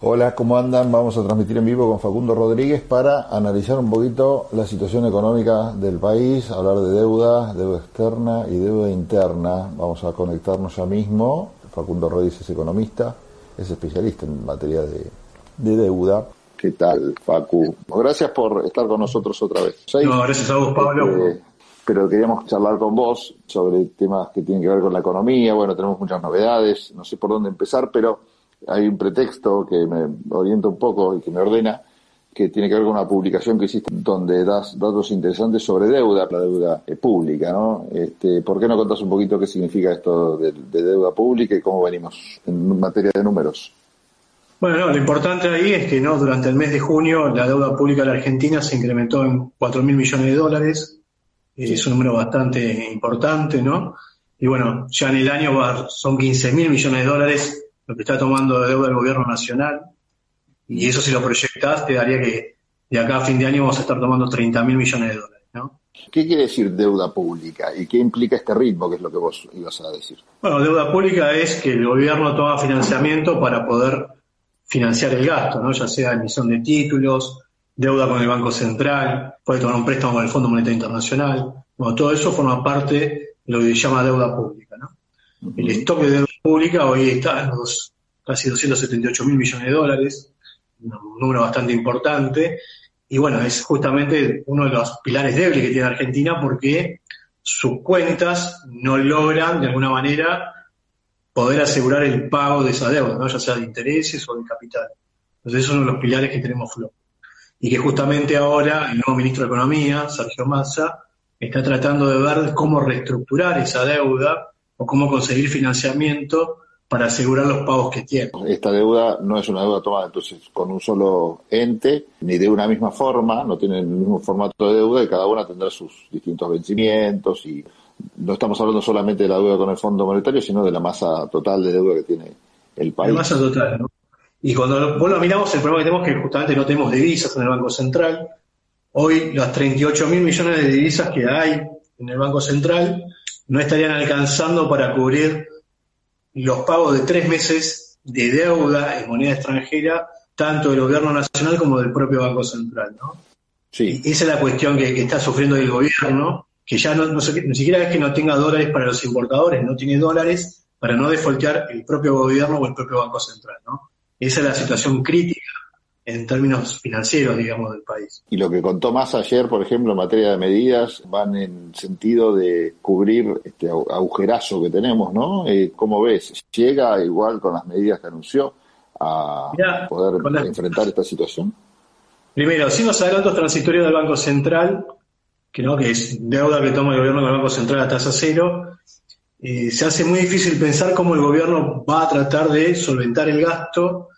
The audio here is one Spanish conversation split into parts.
Hola, ¿cómo andan? Vamos a transmitir en vivo con Facundo Rodríguez para analizar un poquito la situación económica del país, hablar de deuda, deuda externa y deuda interna. Vamos a conectarnos ya mismo. Facundo Rodríguez es economista, es especialista en materia de, deuda. ¿Qué tal, Facu? Gracias por estar con nosotros otra vez. No, gracias a vos, Pablo. Este, pero queríamos charlar con vos sobre temas que tienen que ver con la economía. Bueno, tenemos muchas novedades, no sé por dónde empezar, pero hay un pretexto que me orienta un poco y que me ordena, que tiene que ver con una publicación que hiciste donde das datos interesantes sobre deuda, la deuda pública, ¿no? Este, ¿Por qué no contás un poquito qué significa esto de, deuda pública y cómo venimos en materia de números? Bueno, lo importante ahí es que no durante el mes de junio la deuda pública de la Argentina se incrementó en 4 mil millones de dólares, es un número bastante importante, ¿no? Y bueno, ya en el año son 15 mil millones de dólares lo que está tomando de deuda el gobierno nacional, y eso si lo proyectás te daría que de acá a fin de año vamos a estar tomando 30 mil millones de dólares. ¿no? ¿Qué quiere decir deuda pública y qué implica este ritmo, que es lo que vos ibas a decir? Bueno, deuda pública es que el gobierno toma financiamiento para poder financiar el gasto, ¿no? ya sea emisión de títulos, deuda con el Banco Central, puede tomar un préstamo con el Fondo Monetario Internacional. Bueno, todo eso forma parte de lo que se llama deuda pública. ¿no? El stock de deuda pública hoy está en los casi 278 mil millones de dólares, un número bastante importante. Y bueno, es justamente uno de los pilares débiles que tiene Argentina porque sus cuentas no logran de alguna manera poder asegurar el pago de esa deuda, ¿no? ya sea de intereses o de capital. Entonces, es uno de los pilares que tenemos flojo. Y que justamente ahora el nuevo ministro de Economía, Sergio Massa, está tratando de ver cómo reestructurar esa deuda o cómo conseguir financiamiento para asegurar los pagos que tiene. Esta deuda no es una deuda tomada entonces con un solo ente, ni de una misma forma, no tiene el mismo formato de deuda y cada una tendrá sus distintos vencimientos y no estamos hablando solamente de la deuda con el Fondo Monetario, sino de la masa total de deuda que tiene el país. La masa total, ¿no? Y cuando vos lo miramos, el problema que tenemos es que justamente no tenemos divisas en el Banco Central. Hoy las 38 mil millones de divisas que hay en el Banco Central no estarían alcanzando para cubrir los pagos de tres meses de deuda en moneda extranjera, tanto del gobierno nacional como del propio Banco Central, ¿no? Sí. esa es la cuestión que, está sufriendo el gobierno, que ya no, no, ni siquiera es que no tenga dólares para los importadores, no tiene dólares para no defoltear el propio gobierno o el propio Banco Central, ¿no? Esa es la situación crítica en términos financieros, digamos, del país. Y lo que contó más ayer, por ejemplo, en materia de medidas, van en sentido de cubrir este agujerazo que tenemos, ¿no? Eh, ¿Cómo ves? ¿Llega igual con las medidas que anunció a poder enfrentar esta situación? Primero, sin los adelantos transitorios del Banco Central, que no que es deuda que toma el gobierno con el Banco Central a tasa cero, eh, se hace muy difícil pensar cómo el gobierno va a tratar de solventar el gasto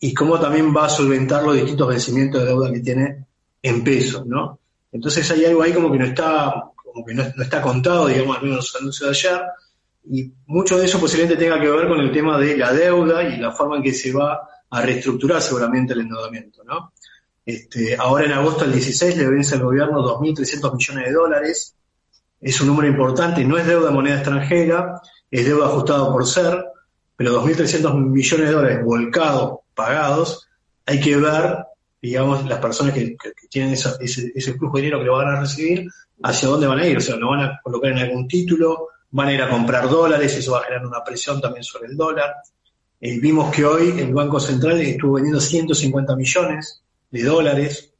y cómo también va a solventar los distintos vencimientos de deuda que tiene en pesos, ¿no? Entonces hay algo ahí como que no está, como que no, está contado, digamos, al menos los anuncios de ayer, y mucho de eso posiblemente tenga que ver con el tema de la deuda y la forma en que se va a reestructurar seguramente el endeudamiento, ¿no? Este, ahora en agosto del 16 le vence al gobierno 2.300 millones de dólares, es un número importante, no es deuda de moneda extranjera, es deuda ajustado por ser, pero 2.300 millones de dólares volcados pagados, hay que ver, digamos, las personas que, tienen ese, flujo de dinero que lo van a recibir, hacia dónde van a ir. O sea, lo van a colocar en algún título, van a ir a comprar dólares, eso va a generar una presión también sobre el dólar. Eh, vimos que hoy el Banco Central estuvo vendiendo 150 millones de dólares,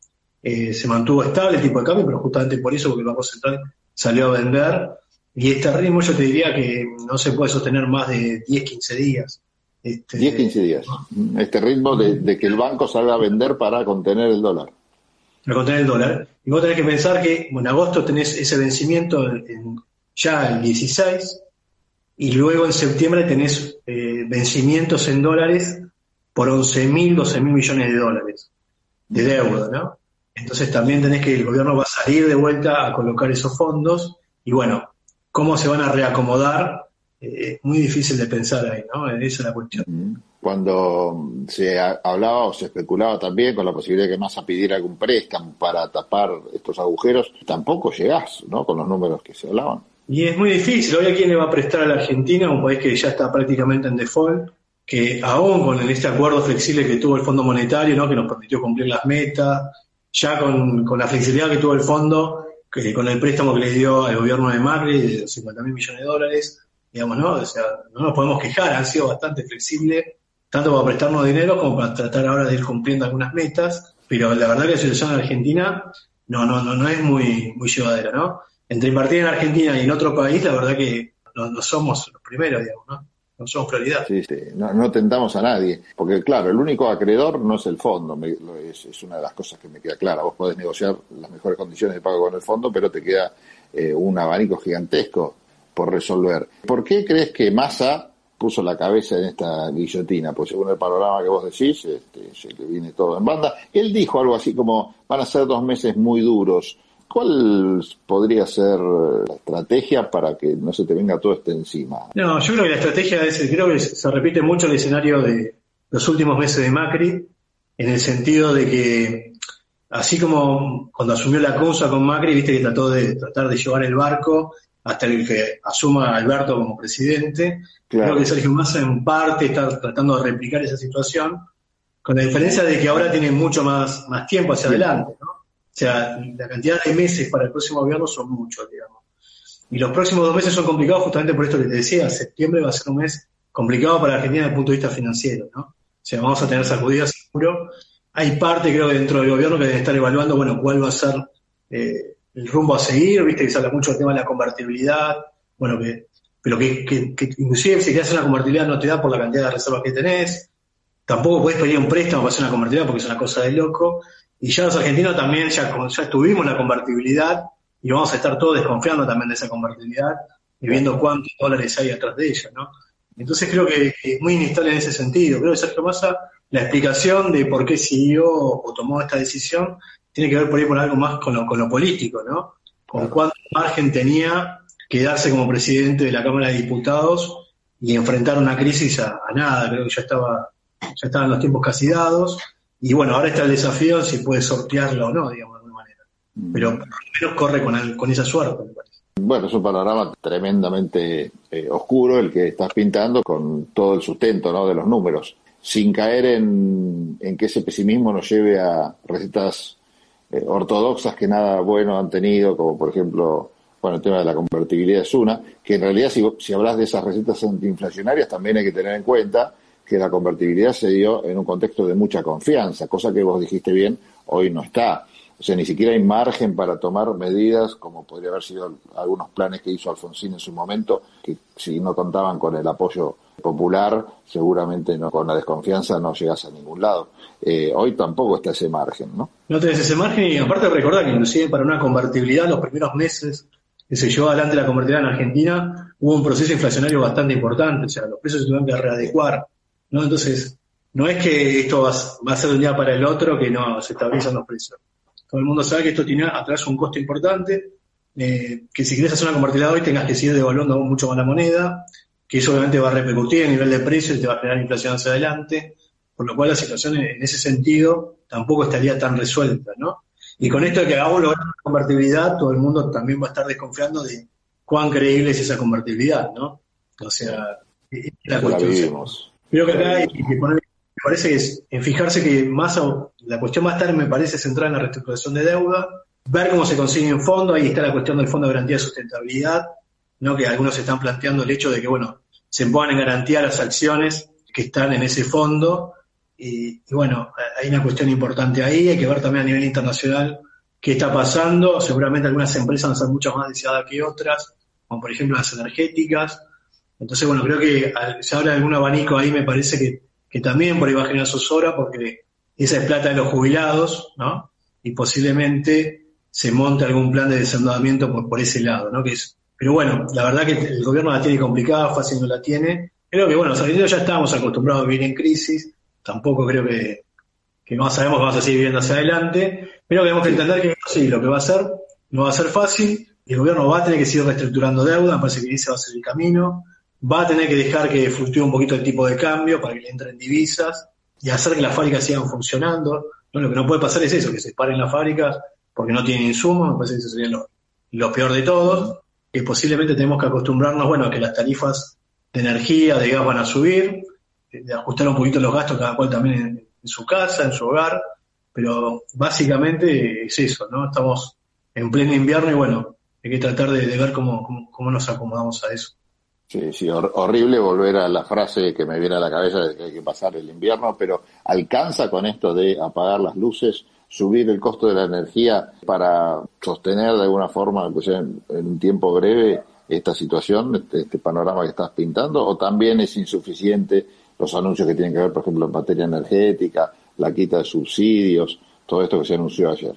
eh, se mantuvo estable el tipo de cambio, pero justamente por eso, porque el Banco Central salió a vender. Y este ritmo yo te diría que no se puede sostener más de 10, 15 días. Este, 10, 15 días. Este ritmo de, que el banco salga a vender para contener el dólar. Para contener el dólar. Y vos tenés que pensar que en agosto tenés ese vencimiento ya el 16 y luego en septiembre tenés eh, vencimientos en dólares por 11 mil, 12 mil millones de dólares de deuda, ¿no? Entonces también tenés que el gobierno va a salir de vuelta a colocar esos fondos y bueno, cómo se van a reacomodar, eh, muy difícil de pensar ahí, ¿no? Esa es la cuestión. Cuando se hablaba o se especulaba también con la posibilidad de que Massa pidiera algún préstamo para tapar estos agujeros, tampoco llegás, ¿no? Con los números que se hablaban. Y es muy difícil. Hoy a quién le va a prestar a la Argentina, un país que ya está prácticamente en default, que aún con este acuerdo flexible que tuvo el Fondo Monetario, ¿no? que nos permitió cumplir las metas, ya con, la flexibilidad que tuvo el fondo, que, con el préstamo que le dio al gobierno de Macri de 50 mil millones de dólares, digamos, ¿no? O sea, no nos podemos quejar, han sido bastante flexibles, tanto para prestarnos dinero como para tratar ahora de ir cumpliendo algunas metas, pero la verdad que la situación en Argentina no, no, no, no es muy, muy llevadera, ¿no? entre invertir en Argentina y en otro país, la verdad que no, somos los primeros, digamos, ¿no? No somos prioridad. Sí, sí. No, tentamos a nadie. Porque, claro, el único acreedor no es el fondo. es, una de las cosas que me queda clara. Vos podés negociar las mejores condiciones de pago con el fondo, pero te queda eh, un abanico gigantesco por resolver. ¿Por qué crees que Massa puso la cabeza en esta guillotina? Pues según el panorama que vos decís, este, se le viene todo en banda. Él dijo algo así como, van a ser dos meses muy duros ¿Cuál podría ser la estrategia para que no se te venga todo esto encima? No, yo creo que la estrategia es, creo que se repite mucho el escenario de los últimos meses de Macri, en el sentido de que, así como cuando asumió la causa con Macri, viste que trató de tratar de llevar el barco hasta el que asuma Alberto como presidente. Creo que Sergio Massa en parte está tratando de replicar esa situación, con la diferencia de que ahora tiene mucho más, más tiempo hacia adelante, ¿no? O sea, la cantidad de meses para el próximo gobierno son muchos, digamos. Y los próximos dos meses son complicados justamente por esto que te decía. Septiembre va a ser un mes complicado para Argentina desde el punto de vista financiero, ¿no? O sea, vamos a tener sacudidas seguro. Hay parte, creo, dentro del gobierno que debe estar evaluando, bueno, cuál va a ser eh, el rumbo a seguir. Viste que se habla mucho del tema de la convertibilidad. Bueno, que, pero que, que, inclusive si hacer una convertibilidad no te da por la cantidad de reservas que tenés. Tampoco puedes pedir un préstamo para hacer una convertibilidad porque es una cosa de loco. Y ya los argentinos también, ya, ya estuvimos la convertibilidad y vamos a estar todos desconfiando también de esa convertibilidad y viendo cuántos dólares hay atrás de ella, ¿no? Entonces creo que es muy inestable en ese sentido. Creo que Sergio Massa, la explicación de por qué siguió o tomó esta decisión tiene que ver por ahí con algo más con lo, con lo político, ¿no? Con cuánto margen tenía quedarse como presidente de la Cámara de Diputados y enfrentar una crisis a, a nada. Creo que ya estaba, ya estaban los tiempos casi dados y bueno, ahora está el desafío si puede sortearlo o no, digamos, de alguna manera. Mm. Pero por lo menos corre con, con esa suerte, me parece. Bueno, es un panorama tremendamente eh, oscuro el que estás pintando con todo el sustento ¿no? de los números, sin caer en, en que ese pesimismo nos lleve a recetas eh, ortodoxas que nada bueno han tenido, como por ejemplo bueno, el tema de la convertibilidad es una, que en realidad si, si hablas de esas recetas antiinflacionarias también hay que tener en cuenta que la convertibilidad se dio en un contexto de mucha confianza, cosa que vos dijiste bien, hoy no está. O sea, ni siquiera hay margen para tomar medidas como podría haber sido algunos planes que hizo Alfonsín en su momento, que si no contaban con el apoyo popular, seguramente no, con la desconfianza no llegas a ningún lado. Eh, hoy tampoco está ese margen, ¿no? No tenés ese margen y aparte recordar que inclusive para una convertibilidad los primeros meses que se llevó adelante la convertibilidad en Argentina hubo un proceso inflacionario bastante importante, o sea, los precios se tuvieron que readecuar ¿no? Entonces, no es que esto va, a ser de un día para el otro que no se estabilizan los precios. Todo el mundo sabe que esto tiene atrás un costo importante, eh, que si quieres hacer una convertibilidad hoy tengas que seguir devaluando mucho más la moneda, que eso obviamente va a repercutir a nivel de precios y te va a generar inflación hacia adelante, por lo cual la situación en ese sentido tampoco estaría tan resuelta, ¿no? Y con esto de que hagamos la convertibilidad, todo el mundo también va a estar desconfiando de cuán creíble es esa convertibilidad, ¿no? O sea, la cuestión. Creo que acá hay que poner, me parece que es en fijarse que más la cuestión más tarde me parece centrar en la reestructuración de deuda, ver cómo se consigue un fondo, ahí está la cuestión del fondo de garantía de sustentabilidad, ¿no? que algunos están planteando el hecho de que bueno, se pongan en garantía las acciones que están en ese fondo, y, bueno, hay una cuestión importante ahí, hay que ver también a nivel internacional qué está pasando, seguramente algunas empresas van a ser mucho más deseadas que otras, como por ejemplo las energéticas, entonces, bueno, creo que se abre algún abanico ahí, me parece que, que también por ahí va a generar zozobra, porque esa es plata de los jubilados, ¿no? Y posiblemente se monte algún plan de desendeudamiento por, por ese lado, ¿no? Que es, pero bueno, la verdad que el gobierno la tiene complicada, fácil no la tiene. Creo que, bueno, los argentinos ya estamos acostumbrados a vivir en crisis, tampoco creo que, que no sabemos que vamos a seguir viviendo hacia adelante, pero tenemos que entender que sí, lo que va a ser no va a ser fácil, el gobierno va a tener que seguir reestructurando deuda, me parece que ese va a ser el camino, va a tener que dejar que fluctúe un poquito el tipo de cambio para que le entren divisas y hacer que las fábricas sigan funcionando. No, lo que no puede pasar es eso, que se paren las fábricas porque no tienen insumos, me parece que eso sería lo, peor de todo, que posiblemente tenemos que acostumbrarnos, bueno, a que las tarifas de energía, de gas van a subir, de ajustar un poquito los gastos cada cual también en, su casa, en su hogar, pero básicamente es eso, ¿no? Estamos en pleno invierno y bueno, hay que tratar de, ver cómo, cómo, nos acomodamos a eso. Sí, sí, horrible volver a la frase que me viene a la cabeza de que hay que pasar el invierno, pero ¿alcanza con esto de apagar las luces, subir el costo de la energía para sostener de alguna forma, pues en, en un tiempo breve, esta situación, este, este, panorama que estás pintando, o también es insuficiente los anuncios que tienen que ver, por ejemplo, en materia energética, la quita de subsidios, todo esto que se anunció ayer?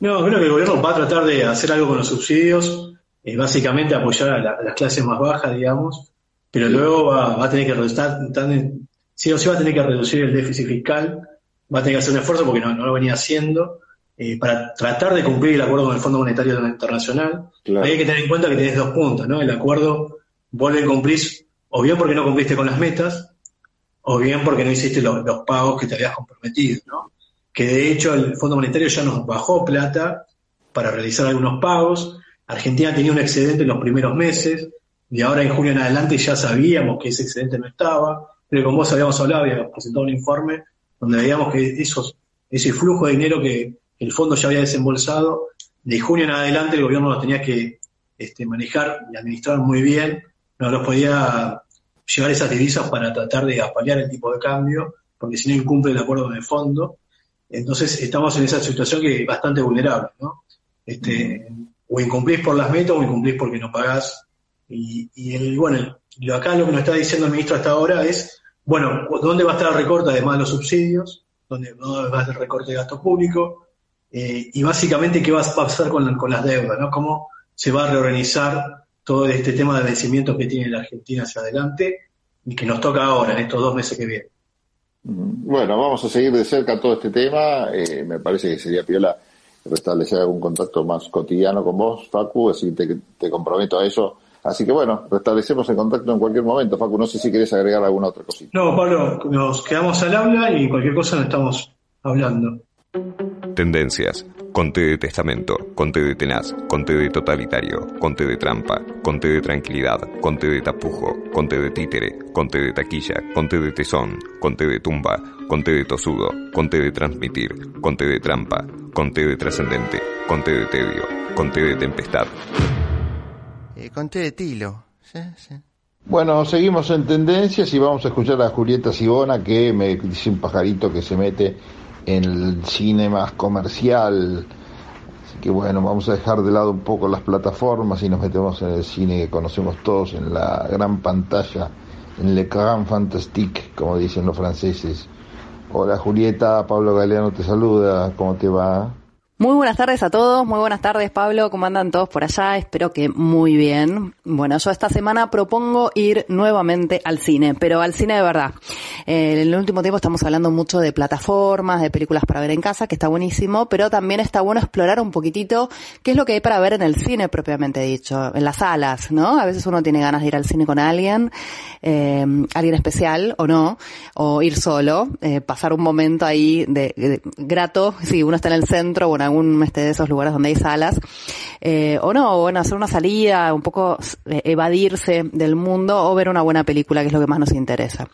No, creo que el gobierno va a tratar de hacer algo con los subsidios, eh, básicamente apoyar a, las clases más bajas, digamos, pero luego va, a tener que reducir, sí o sí va a tener que reducir el déficit fiscal, va a tener que hacer un esfuerzo porque no, no lo venía haciendo, eh, para tratar de cumplir el acuerdo con el Fondo Monetario Internacional. hay que tener en cuenta que tenés dos puntos, ¿no? El acuerdo vuelve a cumplir, o bien porque no cumpliste con las metas, o bien porque no hiciste los, pagos que te habías comprometido, ¿no? Que de hecho el Fondo Monetario ya nos bajó plata para realizar algunos pagos. Argentina tenía un excedente en los primeros meses, y ahora en junio en adelante ya sabíamos que ese excedente no estaba, pero como vos habíamos hablado, habíamos presentado un informe donde veíamos que esos, ese flujo de dinero que el fondo ya había desembolsado, de junio en adelante el gobierno lo tenía que este, manejar y administrar muy bien, no los podía llevar esas divisas para tratar de apalear el tipo de cambio, porque si no incumple el acuerdo de fondo. Entonces estamos en esa situación que es bastante vulnerable, ¿no? Este, o incumplís por las metas o incumplís porque no pagás. Y, el, bueno, lo acá lo que nos está diciendo el ministro hasta ahora es, bueno, ¿dónde va a estar el recorte además de los subsidios? ¿Dónde va a estar el recorte de gasto público? Eh, y básicamente qué va a pasar con, con, las deudas, ¿no? Cómo se va a reorganizar todo este tema de vencimientos que tiene la Argentina hacia adelante y que nos toca ahora, en estos dos meses que vienen. Bueno, vamos a seguir de cerca todo este tema. Eh, me parece que sería piola restablecer algún contacto más cotidiano con vos, Facu, así que te, te comprometo a eso. Así que bueno, restablecemos el contacto en cualquier momento. Facu, no sé si querés agregar alguna otra cosita. No, Pablo, nos quedamos al habla y cualquier cosa nos estamos hablando. Tendencias. Conte de testamento, conte de tenaz, conte de totalitario, conte de trampa, conte de tranquilidad, conte de tapujo, conte de títere, conte de taquilla, conte de tesón, conte de tumba, conte de tosudo, conte de transmitir, conte de trampa, conte de trascendente, conte de tedio, conte de tempestad. Eh, conte de tilo. Sí, sí. Bueno, seguimos en tendencias y vamos a escuchar a Julieta Sibona que me dice un pajarito que se mete en el cine más comercial. Así que bueno, vamos a dejar de lado un poco las plataformas y nos metemos en el cine que conocemos todos, en la gran pantalla, en le grand fantastique, como dicen los franceses. Hola Julieta, Pablo Galeano te saluda, ¿cómo te va? Muy buenas tardes a todos, muy buenas tardes Pablo, ¿cómo andan todos por allá? Espero que muy bien. Bueno, yo esta semana propongo ir nuevamente al cine, pero al cine de verdad. Eh, en el último tiempo estamos hablando mucho de plataformas, de películas para ver en casa, que está buenísimo, pero también está bueno explorar un poquitito qué es lo que hay para ver en el cine propiamente dicho, en las salas, ¿no? A veces uno tiene ganas de ir al cine con alguien, eh, alguien especial o no, o ir solo, eh, pasar un momento ahí de, grato, si uno está en el centro, bueno, algún este, de esos lugares donde hay salas, eh, o no, bueno, hacer una salida, un poco eh, evadirse del mundo o ver una buena película, que es lo que más nos interesa.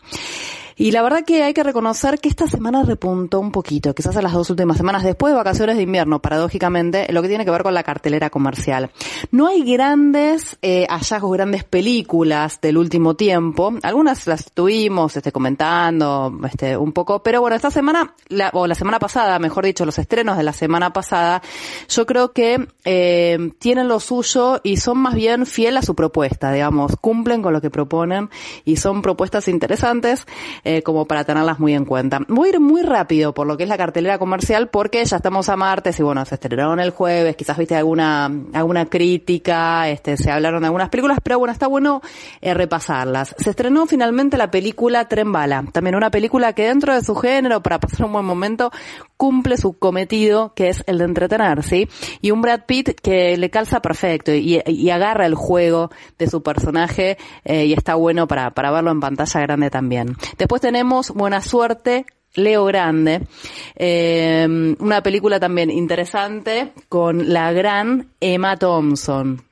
Y la verdad que hay que reconocer que esta semana repuntó un poquito, quizás a las dos últimas semanas después de vacaciones de invierno, paradójicamente, lo que tiene que ver con la cartelera comercial. No hay grandes eh, hallazgos, grandes películas del último tiempo. Algunas las tuvimos este, comentando este, un poco, pero bueno, esta semana, la, o la semana pasada, mejor dicho, los estrenos de la semana pasada, yo creo que eh, tienen lo suyo y son más bien fiel a su propuesta, digamos, cumplen con lo que proponen y son propuestas interesantes. Eh, como para tenerlas muy en cuenta. Voy a ir muy rápido por lo que es la cartelera comercial porque ya estamos a martes y bueno, se estrenaron el jueves, quizás viste alguna, alguna crítica, este, se hablaron de algunas películas, pero bueno, está bueno eh, repasarlas. Se estrenó finalmente la película Tren Bala, también una película que dentro de su género, para pasar un buen momento, cumple su cometido, que es el de entretener, ¿sí? Y un Brad Pitt que le calza perfecto y, agarra el juego de su personaje eh, y está bueno para, para verlo en pantalla grande también. Después tenemos Buena Suerte, Leo Grande, eh, una película también interesante con la gran Emma Thompson.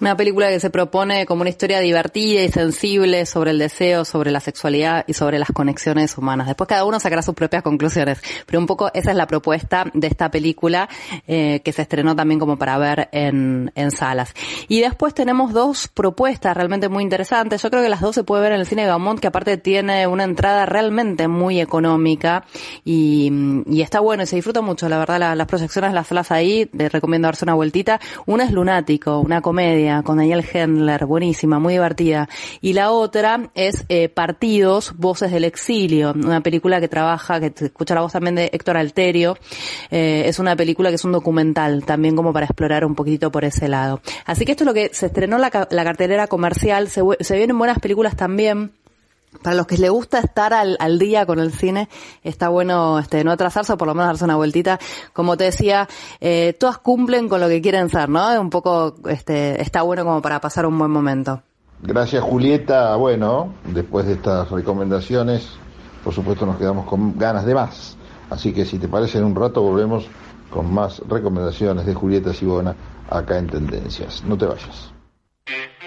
Una película que se propone como una historia divertida y sensible sobre el deseo, sobre la sexualidad y sobre las conexiones humanas. Después cada uno sacará sus propias conclusiones, pero un poco esa es la propuesta de esta película eh, que se estrenó también como para ver en, en salas. Y después tenemos dos propuestas realmente muy interesantes. Yo creo que las dos se puede ver en el cine Gaumont, que aparte tiene una entrada realmente muy económica y, y está bueno y se disfruta mucho. La verdad, las proyecciones las salas ahí, les recomiendo darse una vueltita. Una es Lunático, una con Daniel Hendler, buenísima, muy divertida. Y la otra es eh, Partidos, Voces del Exilio, una película que trabaja, que escucha la voz también de Héctor Alterio. Eh, es una película que es un documental, también como para explorar un poquitito por ese lado. Así que esto es lo que se estrenó la, la cartelera comercial, se vienen buenas películas también para los que les gusta estar al, al, día con el cine, está bueno este, no atrasarse o por lo menos darse una vueltita. Como te decía, eh, todas cumplen con lo que quieren ser, ¿no? Un poco, este, está bueno como para pasar un buen momento. Gracias Julieta. Bueno, después de estas recomendaciones, por supuesto nos quedamos con ganas de más. Así que si te parece en un rato volvemos con más recomendaciones de Julieta Sibona acá en Tendencias. No te vayas.